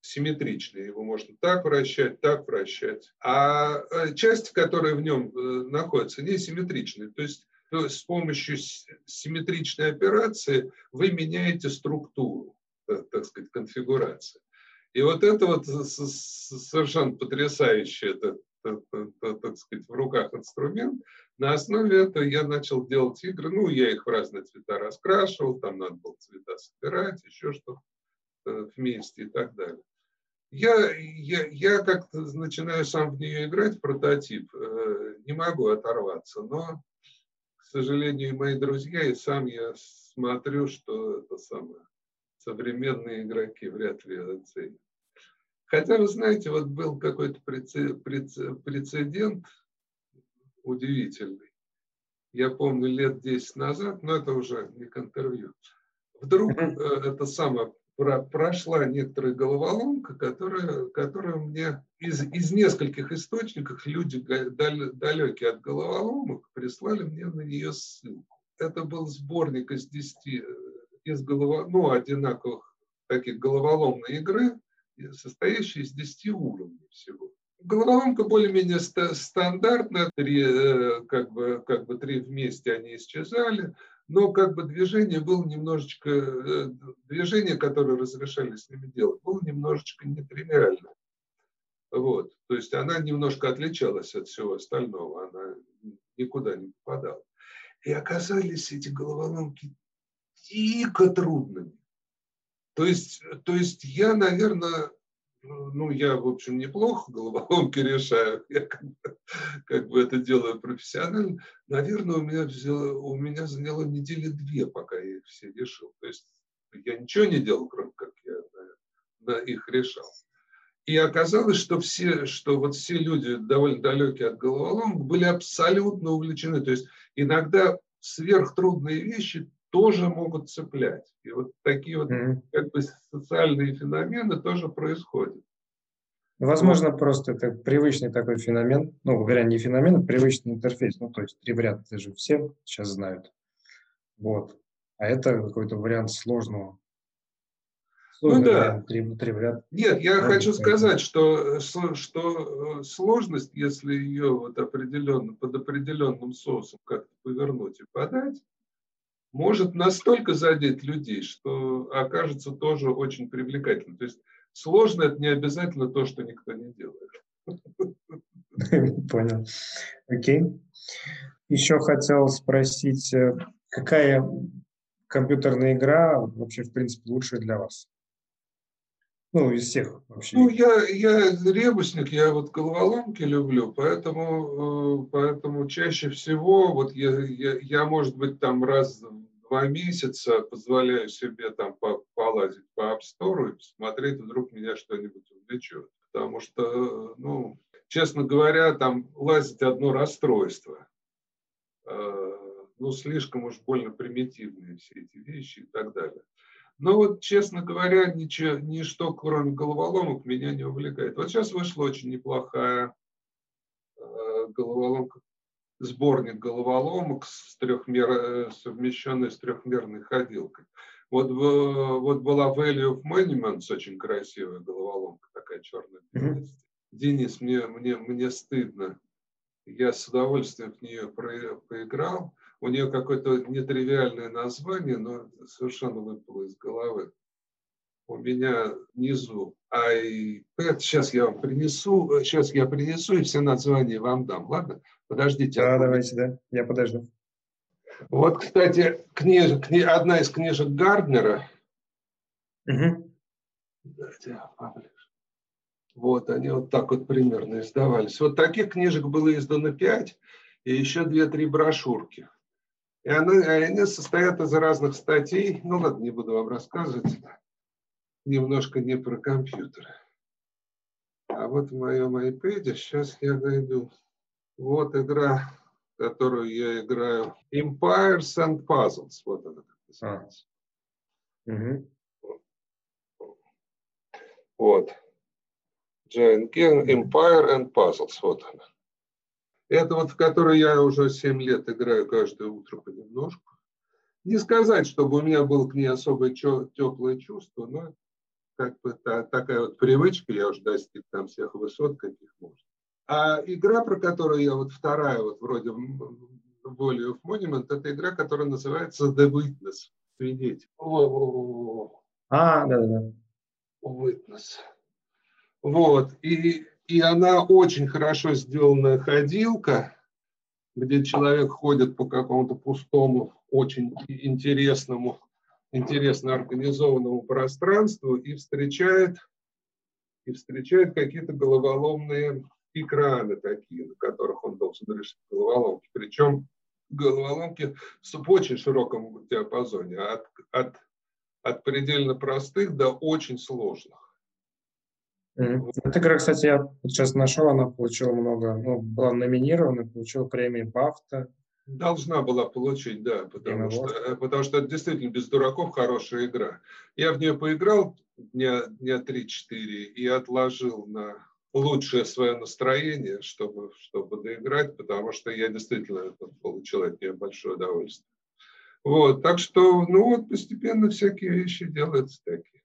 Симметричный, его можно так вращать, так вращать. А э, части, которые в нем э, находятся, несимметричные. То есть, то есть с помощью симметричной операции вы меняете структуру, так сказать, конфигурацию. И вот это вот совершенно потрясающий, это, так сказать, в руках инструмент. На основе этого я начал делать игры. Ну, я их в разные цвета раскрашивал, там надо было цвета собирать, еще что-то э, вместе и так далее. Я, я, я как-то начинаю сам в нее играть, прототип, э, не могу оторваться, но, к сожалению, мои друзья и сам я смотрю, что это самое, современные игроки вряд ли оценят. Хотя, вы знаете, вот был какой-то прецедент удивительный. Я помню лет 10 назад, но это уже не к интервью. Вдруг э, это самое про, прошла некоторая головоломка, которая, которая мне из, из нескольких источников люди дал, далекие от головоломок прислали мне на нее ссылку. Это был сборник из 10 э, из голова, ну, одинаковых таких головоломной игры, состоящий из 10 уровней всего. Головоломка более-менее стандартная, три, э, как, бы, как бы три вместе они исчезали, но как бы движение было немножечко, э, движение, которое разрешали с ними делать, было немножечко нетривиально. Вот. То есть она немножко отличалась от всего остального, она никуда не попадала. И оказались эти головоломки дико трудными. То есть, то есть я, наверное, ну, я, в общем, неплохо головоломки решаю, я как бы, как бы это делаю профессионально. Наверное, у меня, взяло, у меня заняло недели две, пока я их все решил. То есть я ничего не делал, кроме как я да, их решал. И оказалось, что все, что вот все люди довольно далекие от головоломок были абсолютно увлечены. То есть иногда сверхтрудные вещи тоже могут цеплять. И вот такие вот mm-hmm. как бы социальные феномены тоже происходят. Возможно, вот. просто это привычный такой феномен, ну, говоря, не феномен, а привычный интерфейс. Ну, то есть три это же все сейчас знают. Вот. А это какой-то вариант сложного. Сложный ну да. Три, три варианта. Нет, я Может, хочу сказать, что, что э, сложность, если ее вот определенно, под определенным соусом как-то повернуть и подать, может настолько задеть людей, что окажется тоже очень привлекательным. То есть сложно это не обязательно то, что никто не делает. Понял. Окей. Еще хотел спросить, э, какая компьютерная игра вообще, в принципе, лучшая для вас? Ну, из всех вообще. Ну, я, я ребусник, я вот головоломки люблю, поэтому, э, поэтому чаще всего вот я, я, я, может быть, там раз два месяца позволяю себе там полазить по App Store и посмотреть, вдруг меня что-нибудь увлечет. Потому что, ну, честно говоря, там лазить одно расстройство. Э, ну, слишком уж больно примитивные все эти вещи и так далее. Но вот, честно говоря, ничего, ничто, кроме головоломок, меня не увлекает. Вот сейчас вышла очень неплохая э, головоломка сборник головоломок с трехмер, э, совмещенный с трехмерной ходилкой. Вот, вот была Value of Monuments, очень красивая головоломка, такая черная. Mm-hmm. Денис, мне, мне, мне стыдно. Я с удовольствием в нее про, поиграл. У нее какое-то нетривиальное название, но совершенно выпало из головы. У меня внизу iPad. Сейчас я вам принесу, сейчас я принесу и все названия вам дам. Ладно? Подождите. Да, давайте, да. Я подожду. Вот, кстати, книж, кни, одна из книжек Гарднера. Угу. Вот, они вот так вот примерно издавались. Вот таких книжек было издано пять, и еще две-три брошюрки. И они, они состоят из разных статей. Ну ладно, не буду вам рассказывать. Немножко не про компьютеры. А вот в моем iPad сейчас я найду вот игра, которую я играю. Empires and Puzzles. Вот она как называется. А. Угу. Вот. Giant King, Empire and Puzzles. Вот она. Это вот в которой я уже 7 лет играю каждое утро понемножку. Не сказать, чтобы у меня было к ней особое теплое чувство, но как бы та, такая вот привычка, я уже достиг там всех высот, каких можно. А игра, про которую я вот вторая, вот вроде Volley of Monument, это игра, которая называется The Witness. Свидетель. А, да-да-да. Witness. Вот. И, и она очень хорошо сделанная ходилка, где человек ходит по какому-то пустому, очень интересному, интересно организованному пространству и встречает, и встречает какие-то головоломные экраны такие, на которых он должен решить головоломки. Причем головоломки в очень широком диапазоне, от, от, от предельно простых до очень сложных. Эта игра, кстати, я вот сейчас нашел, она получила много, ну, была номинирована, получила премии Бафта. Должна была получить, да, потому что, э, потому что это действительно без дураков хорошая игра. Я в нее поиграл дня, дня 3-4 и отложил на лучшее свое настроение, чтобы, чтобы доиграть, потому что я действительно получил от нее большое удовольствие. Вот, так что, ну вот, постепенно всякие вещи делаются такие.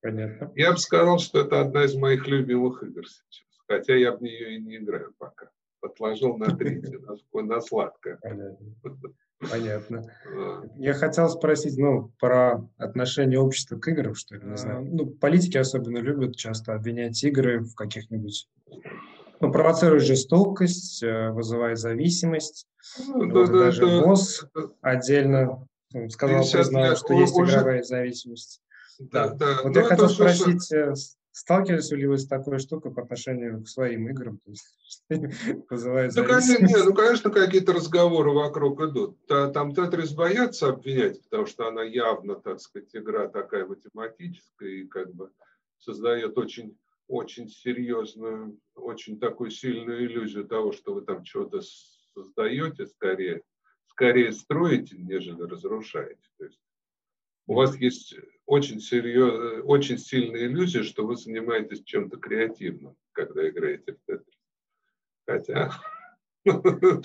Понятно. Я бы сказал, что это одна из моих любимых игр сейчас. Хотя я в нее и не играю пока. Отложил на третий, на, на сладкое. Понятно. Понятно. Я хотел спросить, ну, про отношение общества к играм, что ли, не знаю. Ну, политики особенно любят часто обвинять игры в каких-нибудь ну, провоцирует жестокость, э, вызывает зависимость. Ну, вот, да, даже да, ВОЗ да. отдельно сказал, признал, что есть игровая зависимость. Да, да. Вот ну, я хотел спросить, что... Э, сталкивались ли вы с такой штукой по отношению к своим играм? То есть, вызывает ну, конечно, нет, ну, конечно, какие-то разговоры вокруг идут. Там Тетрис боятся обвинять, потому что она явно, так сказать, игра такая математическая и как бы создает очень очень серьезную, очень такую сильную иллюзию того, что вы там что-то создаете скорее, скорее строите, нежели разрушаете. То есть у вас есть очень, серьез, очень сильная иллюзия, что вы занимаетесь чем-то креативным, когда играете в Тетрис. Хотя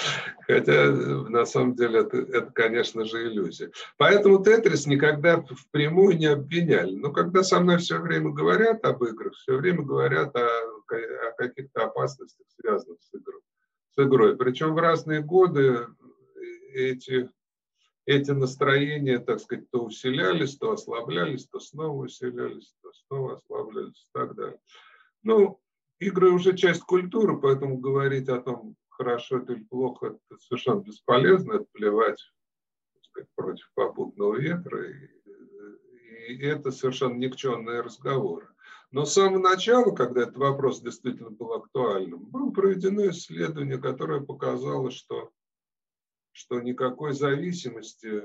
Хотя на самом деле это, это, конечно же, иллюзия. Поэтому Тетрис никогда впрямую не обвиняли. Но когда со мной все время говорят об играх, все время говорят о, о каких-то опасностях, связанных с игрой. С игрой. Причем в разные годы эти, эти настроения, так сказать, то усилялись, то ослаблялись, то снова усилялись, то снова ослаблялись и так далее. Ну, игры уже часть культуры, поэтому говорить о том, хорошо это или плохо, это совершенно бесполезно, это плевать сказать, против попутного ветра, и, и это совершенно никчемные разговоры. Но с самого начала, когда этот вопрос действительно был актуальным, было проведено исследование, которое показало, что, что никакой зависимости э,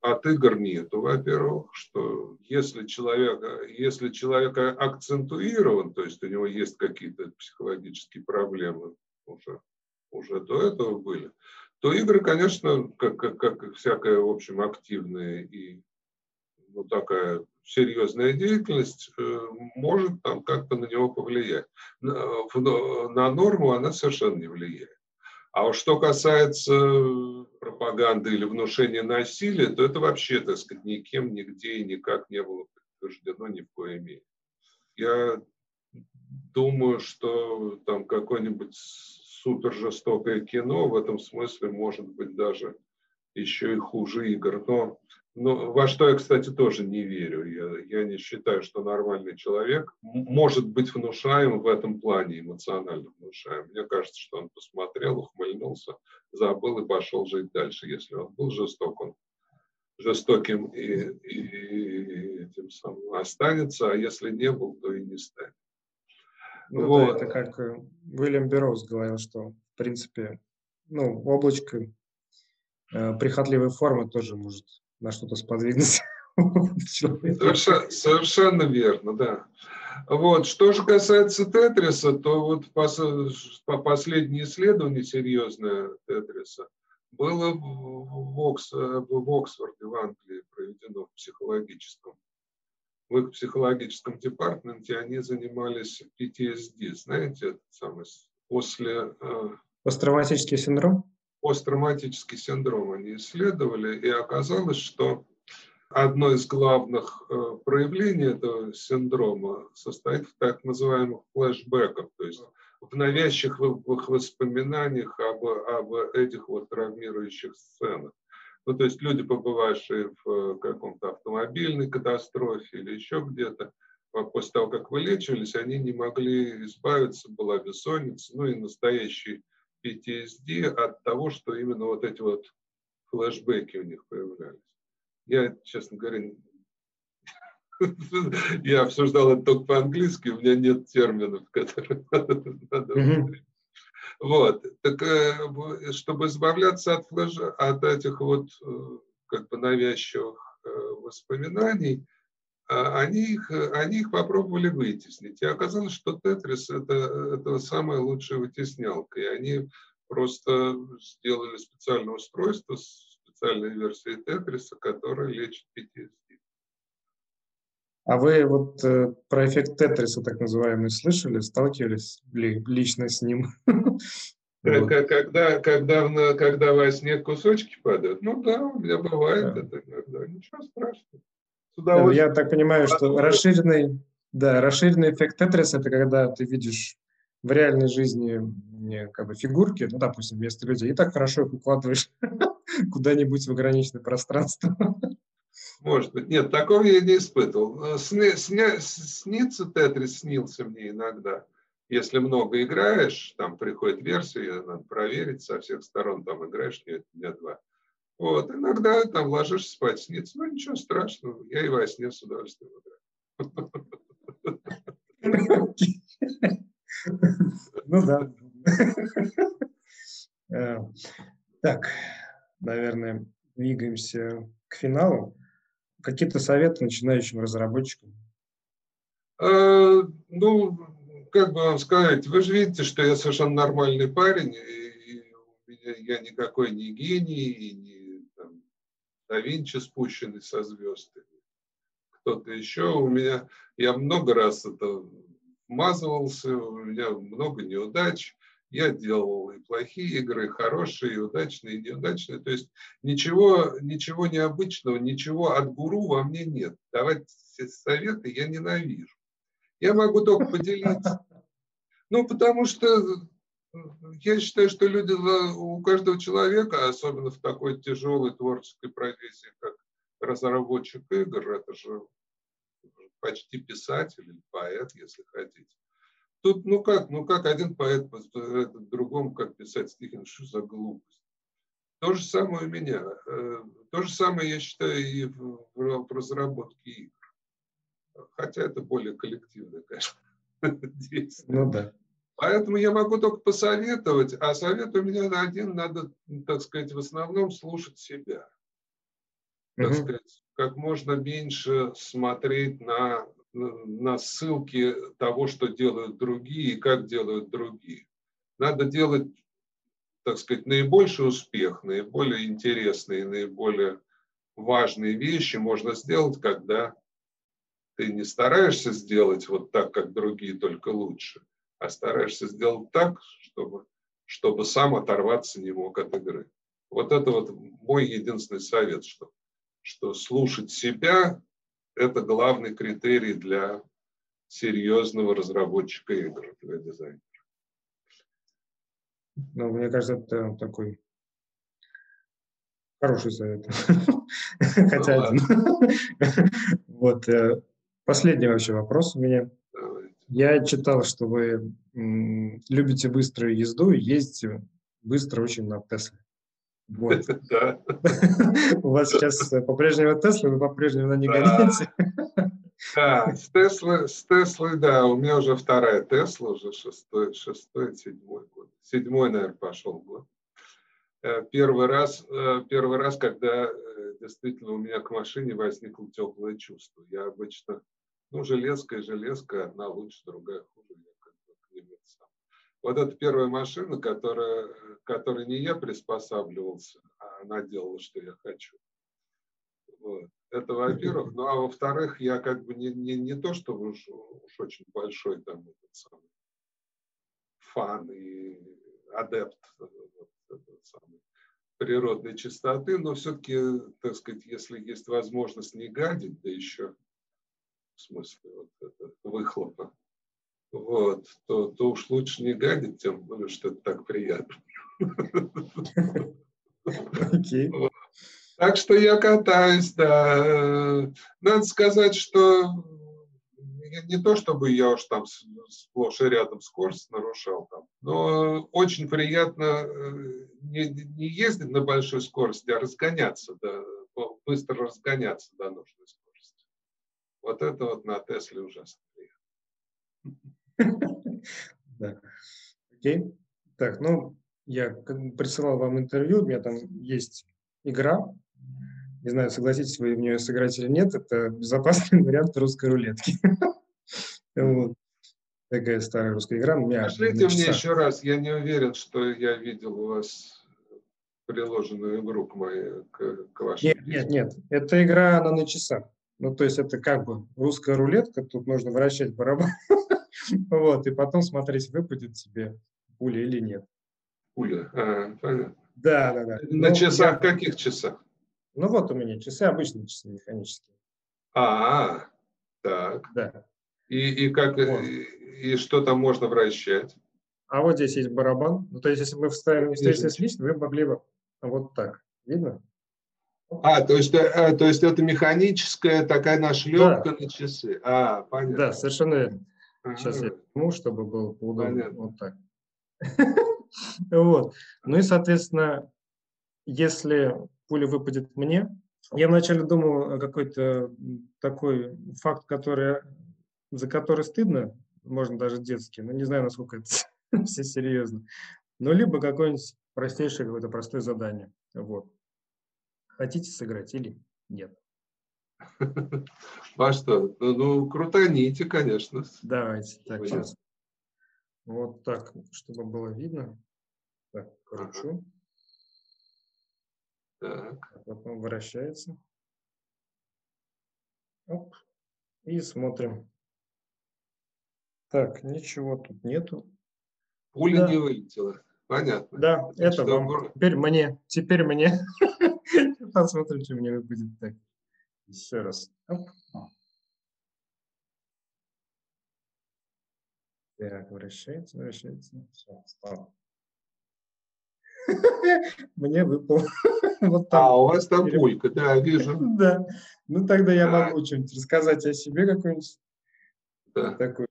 от игр нету, во-первых, что если человек, если человек акцентуирован, то есть у него есть какие-то психологические проблемы, уже, уже до этого были, то игры, конечно, как, как, как всякая, в общем, активная и ну, такая серьезная деятельность э, может там как-то на него повлиять. На, на норму она совершенно не влияет. А уж что касается пропаганды или внушения насилия, то это вообще, так сказать, никем, нигде и никак не было подтверждено ни в коей мере. Я думаю, что там какой-нибудь супер жестокое кино в этом смысле может быть даже еще и хуже игр. Но, но во что я, кстати, тоже не верю. Я, я не считаю, что нормальный человек может быть внушаем в этом плане, эмоционально внушаем. Мне кажется, что он посмотрел, ухмыльнулся, забыл и пошел жить дальше. Если он был жесток, он жестоким и, и этим самым останется, а если не был, то и не станет. Ну, вот. да, это как э, Уильям Берроуз говорил, что, в принципе, ну, облачко э, прихотливой формы тоже может на что-то сподвигнуть. Совершенно, совершенно верно, да. Вот. Что же касается Тетриса, то вот по последнее исследование серьезное Тетриса было в, Окс, в Оксфорде, в Англии проведено в психологическом в их психологическом департаменте они занимались PTSD, знаете, самое, после... Э, Посттравматический синдром? Посттравматический синдром они исследовали, и оказалось, что одно из главных э, проявлений этого синдрома состоит в так называемых флешбеках, то есть в навязчивых воспоминаниях об, об этих вот травмирующих сценах. Ну, то есть люди, побывавшие в э, каком-то автомобильной катастрофе или еще где-то, а после того, как вылечивались, они не могли избавиться, была бессонница, ну и настоящий PTSD от того, что именно вот эти вот флешбеки у них появлялись. Я, честно говоря, я обсуждал это только по-английски, у меня нет терминов, которые надо вот. Так, э, чтобы избавляться от, флэша, от этих вот э, как бы навязчивых э, воспоминаний, они их, они их попробовали вытеснить. И оказалось, что Тетрис это, это самая лучшая вытеснялка. И они просто сделали специальное устройство с специальной версией Тетриса, которая лечит PTSD. А вы вот э, про эффект Тетриса, так называемый, слышали? Сталкивались ли лично с ним? Когда, когда, когда во сне кусочки падают? Ну да, у меня бывает это иногда. Ничего страшного. Я так понимаю, что расширенный, да, расширенный эффект Тетриса – это когда ты видишь в реальной жизни как бы фигурки, ну, допустим, вместо людей, и так хорошо их укладываешь куда-нибудь в ограниченное пространство. Может быть. Нет, такого я не испытывал. Сни, сня, снится Тетрис, снился мне иногда. Если много играешь, там приходит версия, надо проверить со всех сторон, там играешь нет, дня два. Вот, иногда там ложишься спать, снится. Ну, ничего страшного, я и во сне с удовольствием играю. Ну да. Э, так, наверное, двигаемся к финалу. Какие-то советы начинающим разработчикам? Э, ну, как бы вам сказать, вы же видите, что я совершенно нормальный парень, и, я никакой не гений, и не да Винчи спущенный со звезд, кто-то еще. У меня, я много раз это вмазывался, у меня много неудач, я делал и плохие игры, и хорошие, и удачные, и неудачные. То есть ничего, ничего необычного, ничего от гуру во мне нет. Давать советы я ненавижу. Я могу только поделиться. Ну, потому что я считаю, что люди, у каждого человека, особенно в такой тяжелой творческой профессии, как разработчик игр, это же почти писатель или поэт, если хотите. Тут, ну как, ну как один поэт этот другому, как писать стихи, ну что за глупость. То же самое у меня. Э, то же самое, я считаю, и в, в разработке игр. Хотя это более коллективное, конечно, действие. Ну да. Поэтому я могу только посоветовать, а совет у меня один, надо, так сказать, в основном слушать себя. Так угу. сказать, как можно меньше смотреть на на ссылки того, что делают другие и как делают другие. Надо делать, так сказать, наибольший успех, наиболее интересные, наиболее важные вещи можно сделать, когда ты не стараешься сделать вот так, как другие, только лучше, а стараешься сделать так, чтобы, чтобы сам оторваться не мог от игры. Вот это вот мой единственный совет, что, что слушать себя это главный критерий для серьезного разработчика игр, для дизайнера. Ну, мне кажется, это такой хороший совет. Хотя один. Вот. Э, последний вообще вопрос у меня. Я читал, что вы любите быструю езду и ездите быстро очень на Тесле. Вот. Да. У вас сейчас по-прежнему Тесла, вы по-прежнему на ней гоните. Да, с Теслы, с Теслы, да, у меня уже вторая Тесла, уже шестой, шестой, седьмой год. Седьмой, наверное, пошел год. Э, первый раз, э, первый раз, когда э, действительно у меня к машине возникло теплое чувство. Я обычно, ну, железка и железка, одна лучше, другая хуже. Я как бы к ним сам. Вот это первая машина, которая, которой не я приспосабливался, а она делала, что я хочу. Вот. Это во-первых. Ну а во-вторых, я как бы не, не, не то, что уж, уж очень большой там этот самый фан и адепт вот, самый, природной чистоты, но все-таки, так сказать, если есть возможность не гадить, да еще в смысле вот это, выхлопа, вот, то, то уж лучше не гадить, тем более, что это так приятно. Okay. Так что я катаюсь, да. Надо сказать, что не то, чтобы я уж там сплошь и рядом скорость нарушал, там, но очень приятно э, не, не ездить на большой скорости, а разгоняться, да, быстро разгоняться до нужной скорости. Вот это вот на Тесле ужасно приятно. Окей. Так, ну, я присылал вам интервью, у меня там есть игра, Не знаю, согласитесь вы в нее сыграть или нет, это безопасный вариант русской рулетки. Вот. Такая старая русская игра. У меня Скажите мне еще раз, я не уверен, что я видел у вас приложенную игру к, моей, к, к вашей. Нет, нет, нет. Это игра, она на часах. Ну, то есть это как бы русская рулетка, тут нужно вращать барабан. Вот, и потом смотреть, выпадет тебе пуля или нет. Пуля, а, понятно. Да, да, да. На ну, часах, я... каких часах? Ну вот у меня часы, обычные часы механические. А, так. Да. И, и как, вот. и, и что там можно вращать? А вот здесь есть барабан. Ну, то есть, если мы вставили не встретились лично, вы могли бы вот так. Видно? А, то есть, э, то есть это механическая такая нашлепка да. на часы. А, понятно. Да, совершенно верно. Сейчас я возьму, чтобы было удобно. Вот так. Вот. Ну и, соответственно, если пуля выпадет мне, я вначале думал какой-то такой факт, который, за который стыдно, можно даже детский, но не знаю, насколько это все серьезно. Но либо какое-нибудь простейшее какое-то простое задание. Вот. Хотите сыграть или нет? А что? Ну, ну крутаните, конечно. Давайте. Так, сейчас. Вот так, чтобы было видно. Так, кручу. Так. А потом вращается. Оп. И смотрим. Так, ничего тут нету. Пуля да. не вылетела. Понятно. Да, это что вам. Теперь мне. Теперь мне. Посмотрим, что мне выпадет так. Еще раз. Оп. Так, вращается, вращается. Все, стало. Мне выпал. вот там. А, у вас там пулька, да, вижу. да. Ну, тогда я могу что-нибудь рассказать о себе какой-нибудь. Такой.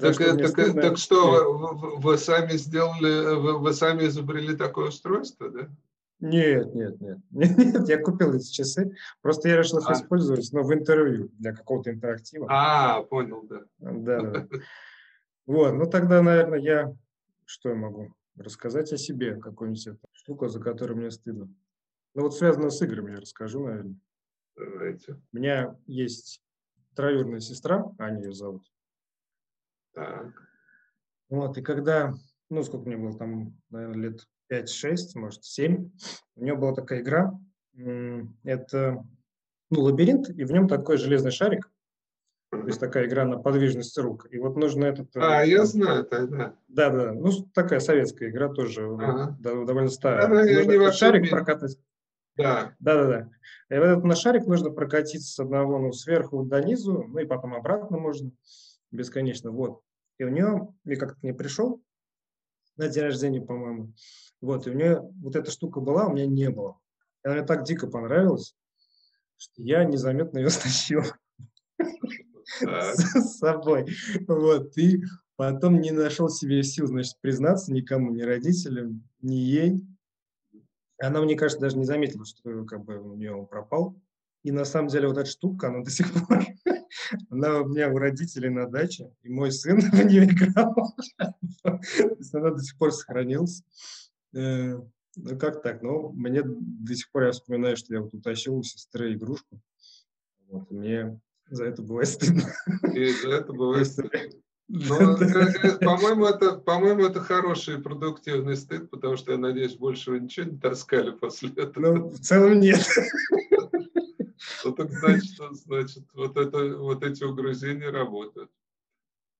Так, что так, так что, вы, вы сами сделали, вы, вы сами изобрели такое устройство, да? Нет, нет, нет, нет, я купил эти часы, просто я решил их а. использовать, но в интервью для какого-то интерактива. А, понял, да. Да, да. Вот, ну тогда, наверное, я что я могу рассказать о себе, какую-нибудь штуку, за которую мне стыдно. Ну вот связано с играми я расскажу, наверное. Давайте. У меня есть троюродная сестра, Аня ее зовут. Так. Вот, и когда, ну сколько мне было там, наверное, лет 5-6, может, 7, у нее была такая игра, это ну, лабиринт, и в нем такой железный шарик, то есть такая игра на подвижность рук. И вот нужно этот... Э, а, я знаю это, да. Да. Ну, такая советская игра тоже ага. довольно старая. Да, нужно не шарик мире. прокатать. Да. Да, да, да. И вот этот на шарик нужно прокатиться с одного, ну, сверху до низу, ну, и потом обратно можно бесконечно. Вот. И у нее, я как-то не пришел на день рождения, по-моему. Вот, и у нее вот эта штука была, у меня не было. И она мне так дико понравилась, что я незаметно ее стащил с собой. Вот, и потом не нашел себе сил, значит, признаться никому, ни родителям, ни ей. Она, мне кажется, даже не заметила, что как бы у нее он пропал. И на самом деле вот эта штука, она до сих пор, она у меня у родителей на даче, и мой сын в нее играл. То есть она до сих пор сохранилась. Э, ну, как так? Ну, мне до сих пор я вспоминаю, что я вот утащил у сестры игрушку. Вот, мне за это бывает стыдно. И за это бывает стыдно. Но, э, по-моему, это, по-моему, это хороший и продуктивный стыд, потому что, я надеюсь, больше вы ничего не таскали после этого. Ну, в целом нет. Ну, так значит, значит вот, это, вот эти угрызения работают.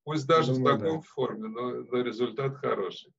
Пусть даже Думаю, в таком да. форме, но, но результат хороший.